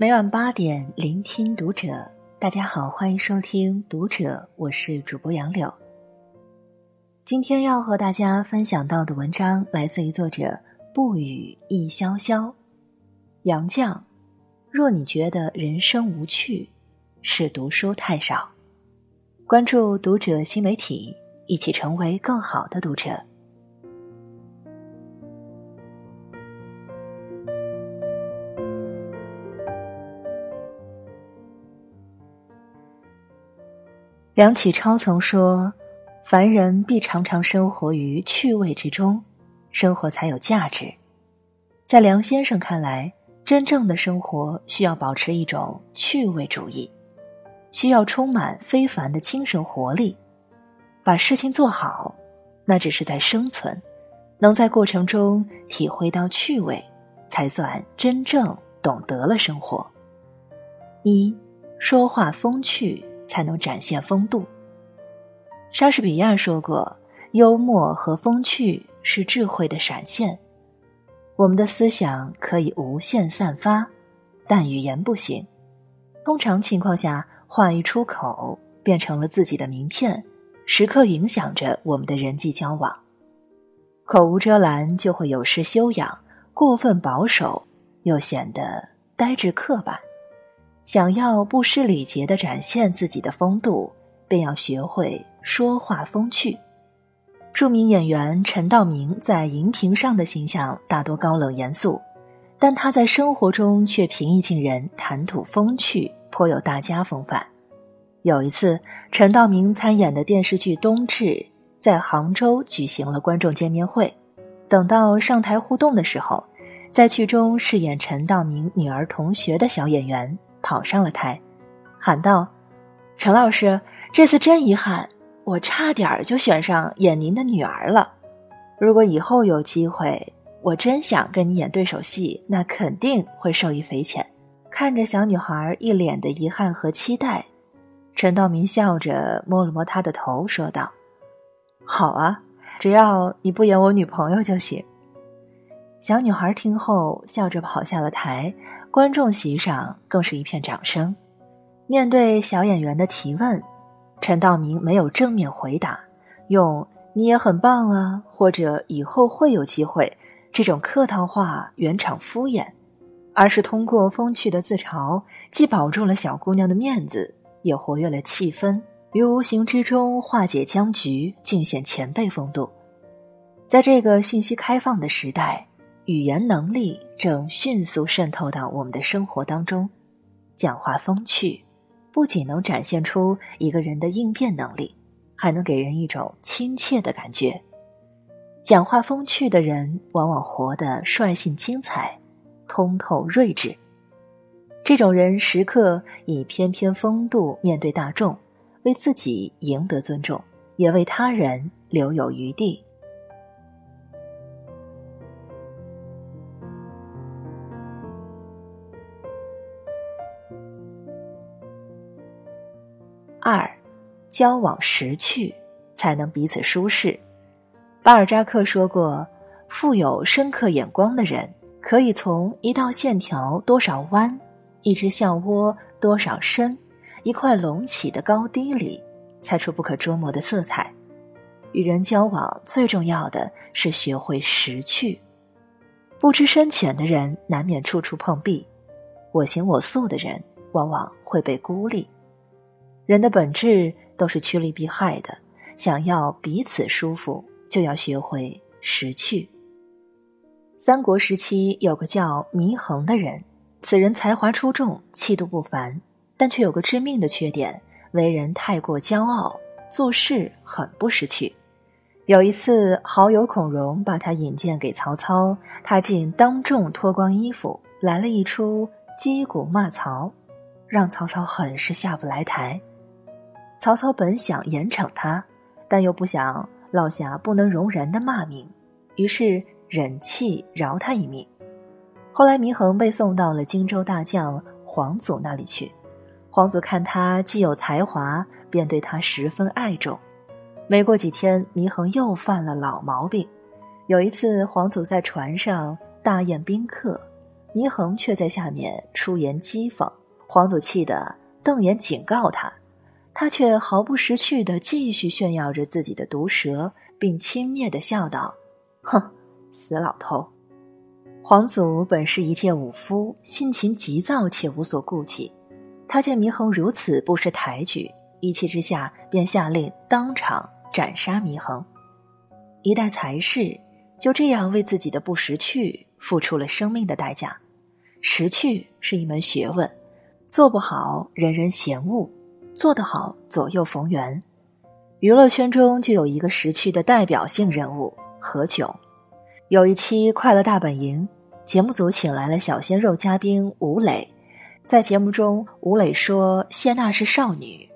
每晚八点，聆听读者。大家好，欢迎收听《读者》，我是主播杨柳。今天要和大家分享到的文章来自于作者不语亦潇潇。杨绛，若你觉得人生无趣，是读书太少。关注《读者》新媒体，一起成为更好的读者。梁启超曾说：“凡人必常常生活于趣味之中，生活才有价值。”在梁先生看来，真正的生活需要保持一种趣味主义，需要充满非凡的精神活力，把事情做好，那只是在生存，能在过程中体会到趣味，才算真正懂得了生活。一说话风趣。才能展现风度。莎士比亚说过：“幽默和风趣是智慧的闪现。”我们的思想可以无限散发，但语言不行。通常情况下，话一出口变成了自己的名片，时刻影响着我们的人际交往。口无遮拦就会有失修养，过分保守又显得呆滞刻板。想要不失礼节的展现自己的风度，便要学会说话风趣。著名演员陈道明在荧屏上的形象大多高冷严肃，但他在生活中却平易近人、谈吐风趣，颇有大家风范。有一次，陈道明参演的电视剧《冬至》在杭州举行了观众见面会，等到上台互动的时候，在剧中饰演陈道明女儿同学的小演员。跑上了台，喊道：“陈老师，这次真遗憾，我差点就选上演您的女儿了。如果以后有机会，我真想跟你演对手戏，那肯定会受益匪浅。”看着小女孩一脸的遗憾和期待，陈道明笑着摸了摸她的头，说道：“好啊，只要你不演我女朋友就行。”小女孩听后笑着跑下了台。观众席上更是一片掌声。面对小演员的提问，陈道明没有正面回答，用“你也很棒啊”或者“以后会有机会”这种客套话圆场敷衍，而是通过风趣的自嘲，既保住了小姑娘的面子，也活跃了气氛，于无形之中化解僵局，尽显前辈风度。在这个信息开放的时代。语言能力正迅速渗透到我们的生活当中，讲话风趣，不仅能展现出一个人的应变能力，还能给人一种亲切的感觉。讲话风趣的人，往往活得率性精彩，通透睿智。这种人时刻以翩翩风度面对大众，为自己赢得尊重，也为他人留有余地。二，交往识趣，才能彼此舒适。巴尔扎克说过：“富有深刻眼光的人，可以从一道线条多少弯，一只笑窝多少深，一块隆起的高低里，猜出不可捉摸的色彩。”与人交往最重要的是学会识趣。不知深浅的人难免处处碰壁，我行我素的人往往会被孤立。人的本质都是趋利避害的，想要彼此舒服，就要学会识趣。三国时期有个叫祢衡的人，此人才华出众，气度不凡，但却有个致命的缺点：为人太过骄傲，做事很不识趣。有一次，好友孔融把他引荐给曹操，他竟当众脱光衣服，来了一出击鼓骂曹，让曹操很是下不来台。曹操本想严惩他，但又不想落下不能容人的骂名，于是忍气饶他一命。后来祢衡被送到了荆州大将黄祖那里去，黄祖看他既有才华，便对他十分爱重。没过几天，祢衡又犯了老毛病。有一次，黄祖在船上大宴宾客，祢衡却在下面出言讥讽。黄祖气得瞪眼警告他，他却毫不识趣地继续炫耀着自己的毒舌，并轻蔑地笑道：“哼，死老头！”皇祖本是一介武夫，性情急躁且无所顾忌。他见祢衡如此不识抬举，一气之下便下令当场斩杀祢衡。一代才士就这样为自己的不识趣付出了生命的代价。识趣是一门学问，做不好人人嫌恶，做得好左右逢源。娱乐圈中就有一个识趣的代表性人物何炅。有一期《快乐大本营》，节目组请来了小鲜肉嘉宾吴磊。在节目中，吴磊说谢娜是少女，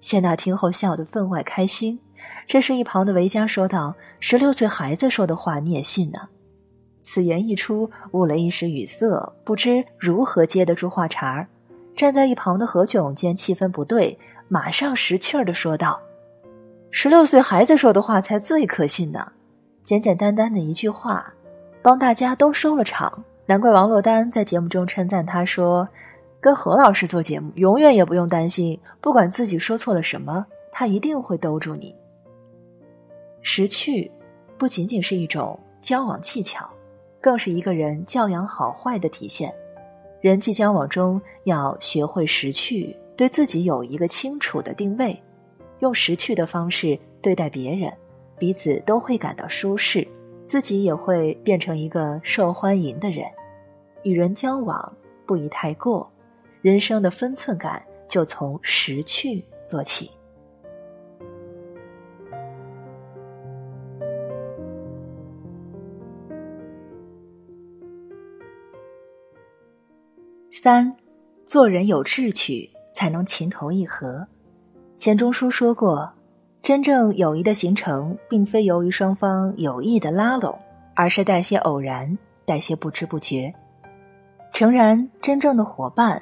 谢娜听后笑得分外开心。这时，一旁的维嘉说道：“十六岁孩子说的话，你也信呢？”此言一出，吴磊一时语塞，不知如何接得住话茬儿。站在一旁的何炅见气氛不对，马上识趣儿的说道：“十六岁孩子说的话才最可信呢！简简单单的一句话，帮大家都收了场。难怪王珞丹在节目中称赞他说：‘跟何老师做节目，永远也不用担心，不管自己说错了什么，他一定会兜住你。’识趣，不仅仅是一种交往技巧。”更是一个人教养好坏的体现。人际交往中要学会识趣，对自己有一个清楚的定位，用识趣的方式对待别人，彼此都会感到舒适，自己也会变成一个受欢迎的人。与人交往不宜太过，人生的分寸感就从识趣做起。三，做人有志趣，才能情投意合。钱钟书说过：“真正友谊的形成，并非由于双方有意的拉拢，而是带些偶然，带些不知不觉。诚然，真正的伙伴，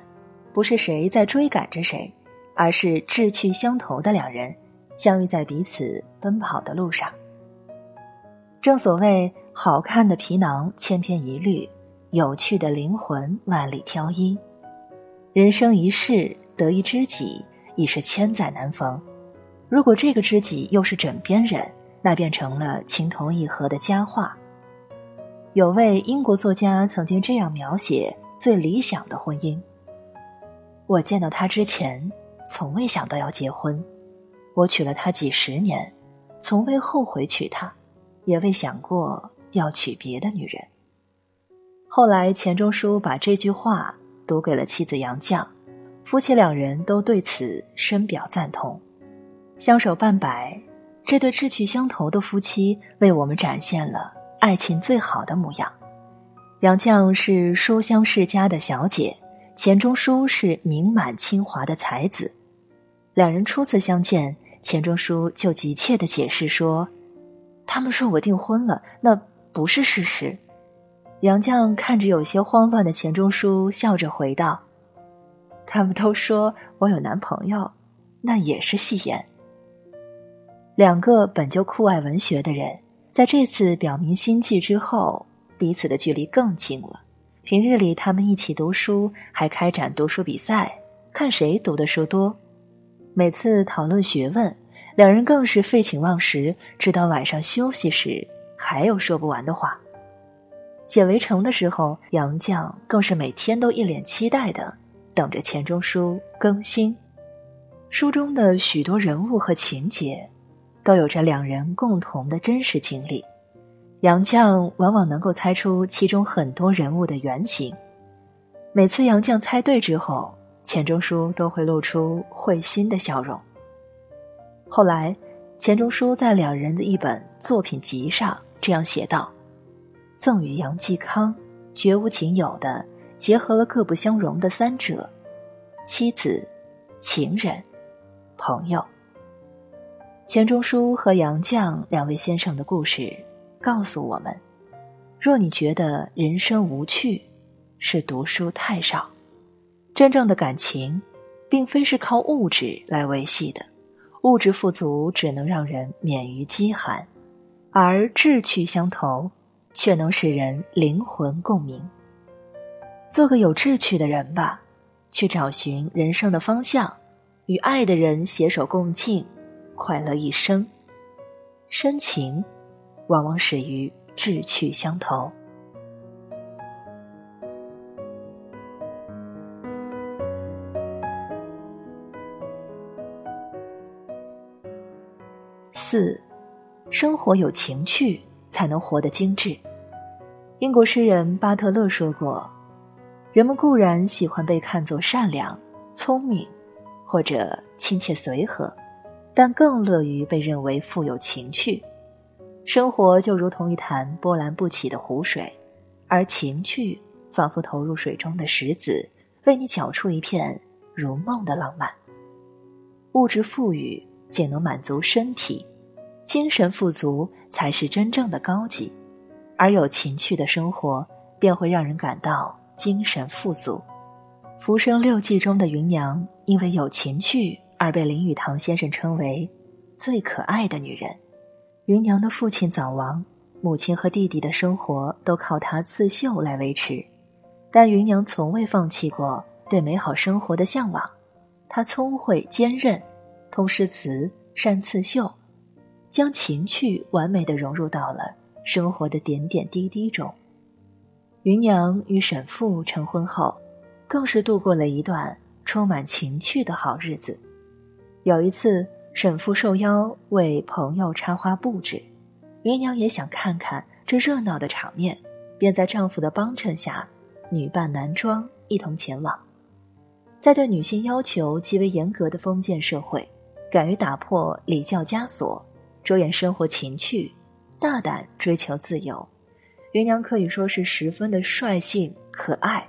不是谁在追赶着谁，而是志趣相投的两人，相遇在彼此奔跑的路上。正所谓，好看的皮囊千篇一律。”有趣的灵魂万里挑一，人生一世得一知己已是千载难逢。如果这个知己又是枕边人，那便成了情投意合的佳话。有位英国作家曾经这样描写最理想的婚姻：我见到他之前，从未想到要结婚；我娶了她几十年，从未后悔娶她，也未想过要娶别的女人。后来，钱钟书把这句话读给了妻子杨绛，夫妻两人都对此深表赞同。相守半百，这对志趣相投的夫妻为我们展现了爱情最好的模样。杨绛是书香世家的小姐，钱钟书是名满清华的才子。两人初次相见，钱钟书就急切的解释说：“他们说我订婚了，那不是事实。”杨绛看着有些慌乱的钱钟书，笑着回道：“他们都说我有男朋友，那也是戏言。”两个本就酷爱文学的人，在这次表明心迹之后，彼此的距离更近了。平日里，他们一起读书，还开展读书比赛，看谁读的书多。每次讨论学问，两人更是废寝忘食，直到晚上休息时还有说不完的话。写《围城》的时候，杨绛更是每天都一脸期待的等着钱钟书更新。书中的许多人物和情节，都有着两人共同的真实经历。杨绛往往能够猜出其中很多人物的原型。每次杨绛猜对之后，钱钟书都会露出会心的笑容。后来，钱钟书在两人的一本作品集上这样写道。赠与杨继康，绝无仅有的结合了各不相容的三者：妻子、情人、朋友。钱钟书和杨绛两位先生的故事，告诉我们：若你觉得人生无趣，是读书太少。真正的感情，并非是靠物质来维系的，物质富足只能让人免于饥寒，而志趣相投。却能使人灵魂共鸣。做个有志趣的人吧，去找寻人生的方向，与爱的人携手共进，快乐一生。深情，往往始于志趣相投。四，生活有情趣，才能活得精致。英国诗人巴特勒说过：“人们固然喜欢被看作善良、聪明，或者亲切随和，但更乐于被认为富有情趣。生活就如同一潭波澜不起的湖水，而情趣仿佛投入水中的石子，为你搅出一片如梦的浪漫。物质富裕仅能满足身体。”精神富足才是真正的高级，而有情趣的生活便会让人感到精神富足。《浮生六记》中的芸娘因为有情趣而被林语堂先生称为最可爱的女人。芸娘的父亲早亡，母亲和弟弟的生活都靠她刺绣来维持，但芸娘从未放弃过对美好生活的向往。她聪慧坚韧，通诗词，善刺绣。将情趣完美的融入到了生活的点点滴滴中。芸娘与沈父成婚后，更是度过了一段充满情趣的好日子。有一次，沈父受邀为朋友插花布置，芸娘也想看看这热闹的场面，便在丈夫的帮衬下，女扮男装一同前往。在对女性要求极为严格的封建社会，敢于打破礼教枷锁。着眼生活情趣，大胆追求自由，芸娘可以说是十分的率性可爱。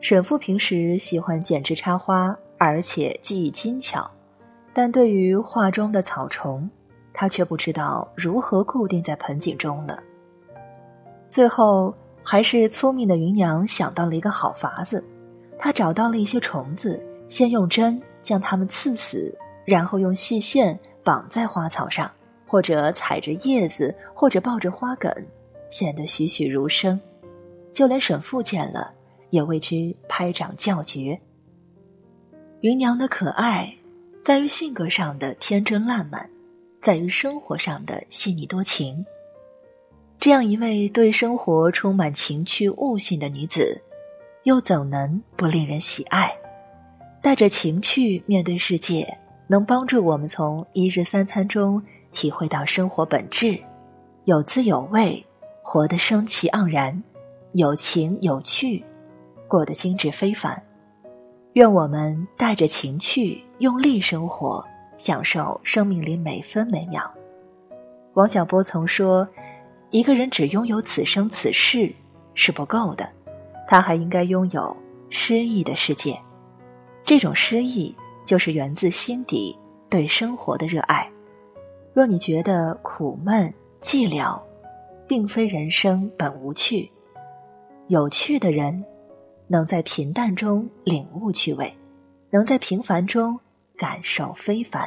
沈父平时喜欢剪枝插花，而且技艺精巧，但对于画中的草虫，他却不知道如何固定在盆景中了。最后，还是聪明的芸娘想到了一个好法子，她找到了一些虫子，先用针将它们刺死，然后用细线。绑在花草上，或者踩着叶子，或者抱着花梗，显得栩栩如生。就连沈父见了，也为之拍掌叫绝。芸娘的可爱，在于性格上的天真烂漫，在于生活上的细腻多情。这样一位对生活充满情趣悟性的女子，又怎能不令人喜爱？带着情趣面对世界。能帮助我们从一日三餐中体会到生活本质，有滋有味，活得生气盎然，有情有趣，过得精致非凡。愿我们带着情趣，用力生活，享受生命里每分每秒。王小波曾说：“一个人只拥有此生此世是不够的，他还应该拥有诗意的世界。这种诗意。”就是源自心底对生活的热爱。若你觉得苦闷寂寥，并非人生本无趣。有趣的人，能在平淡中领悟趣味，能在平凡中感受非凡。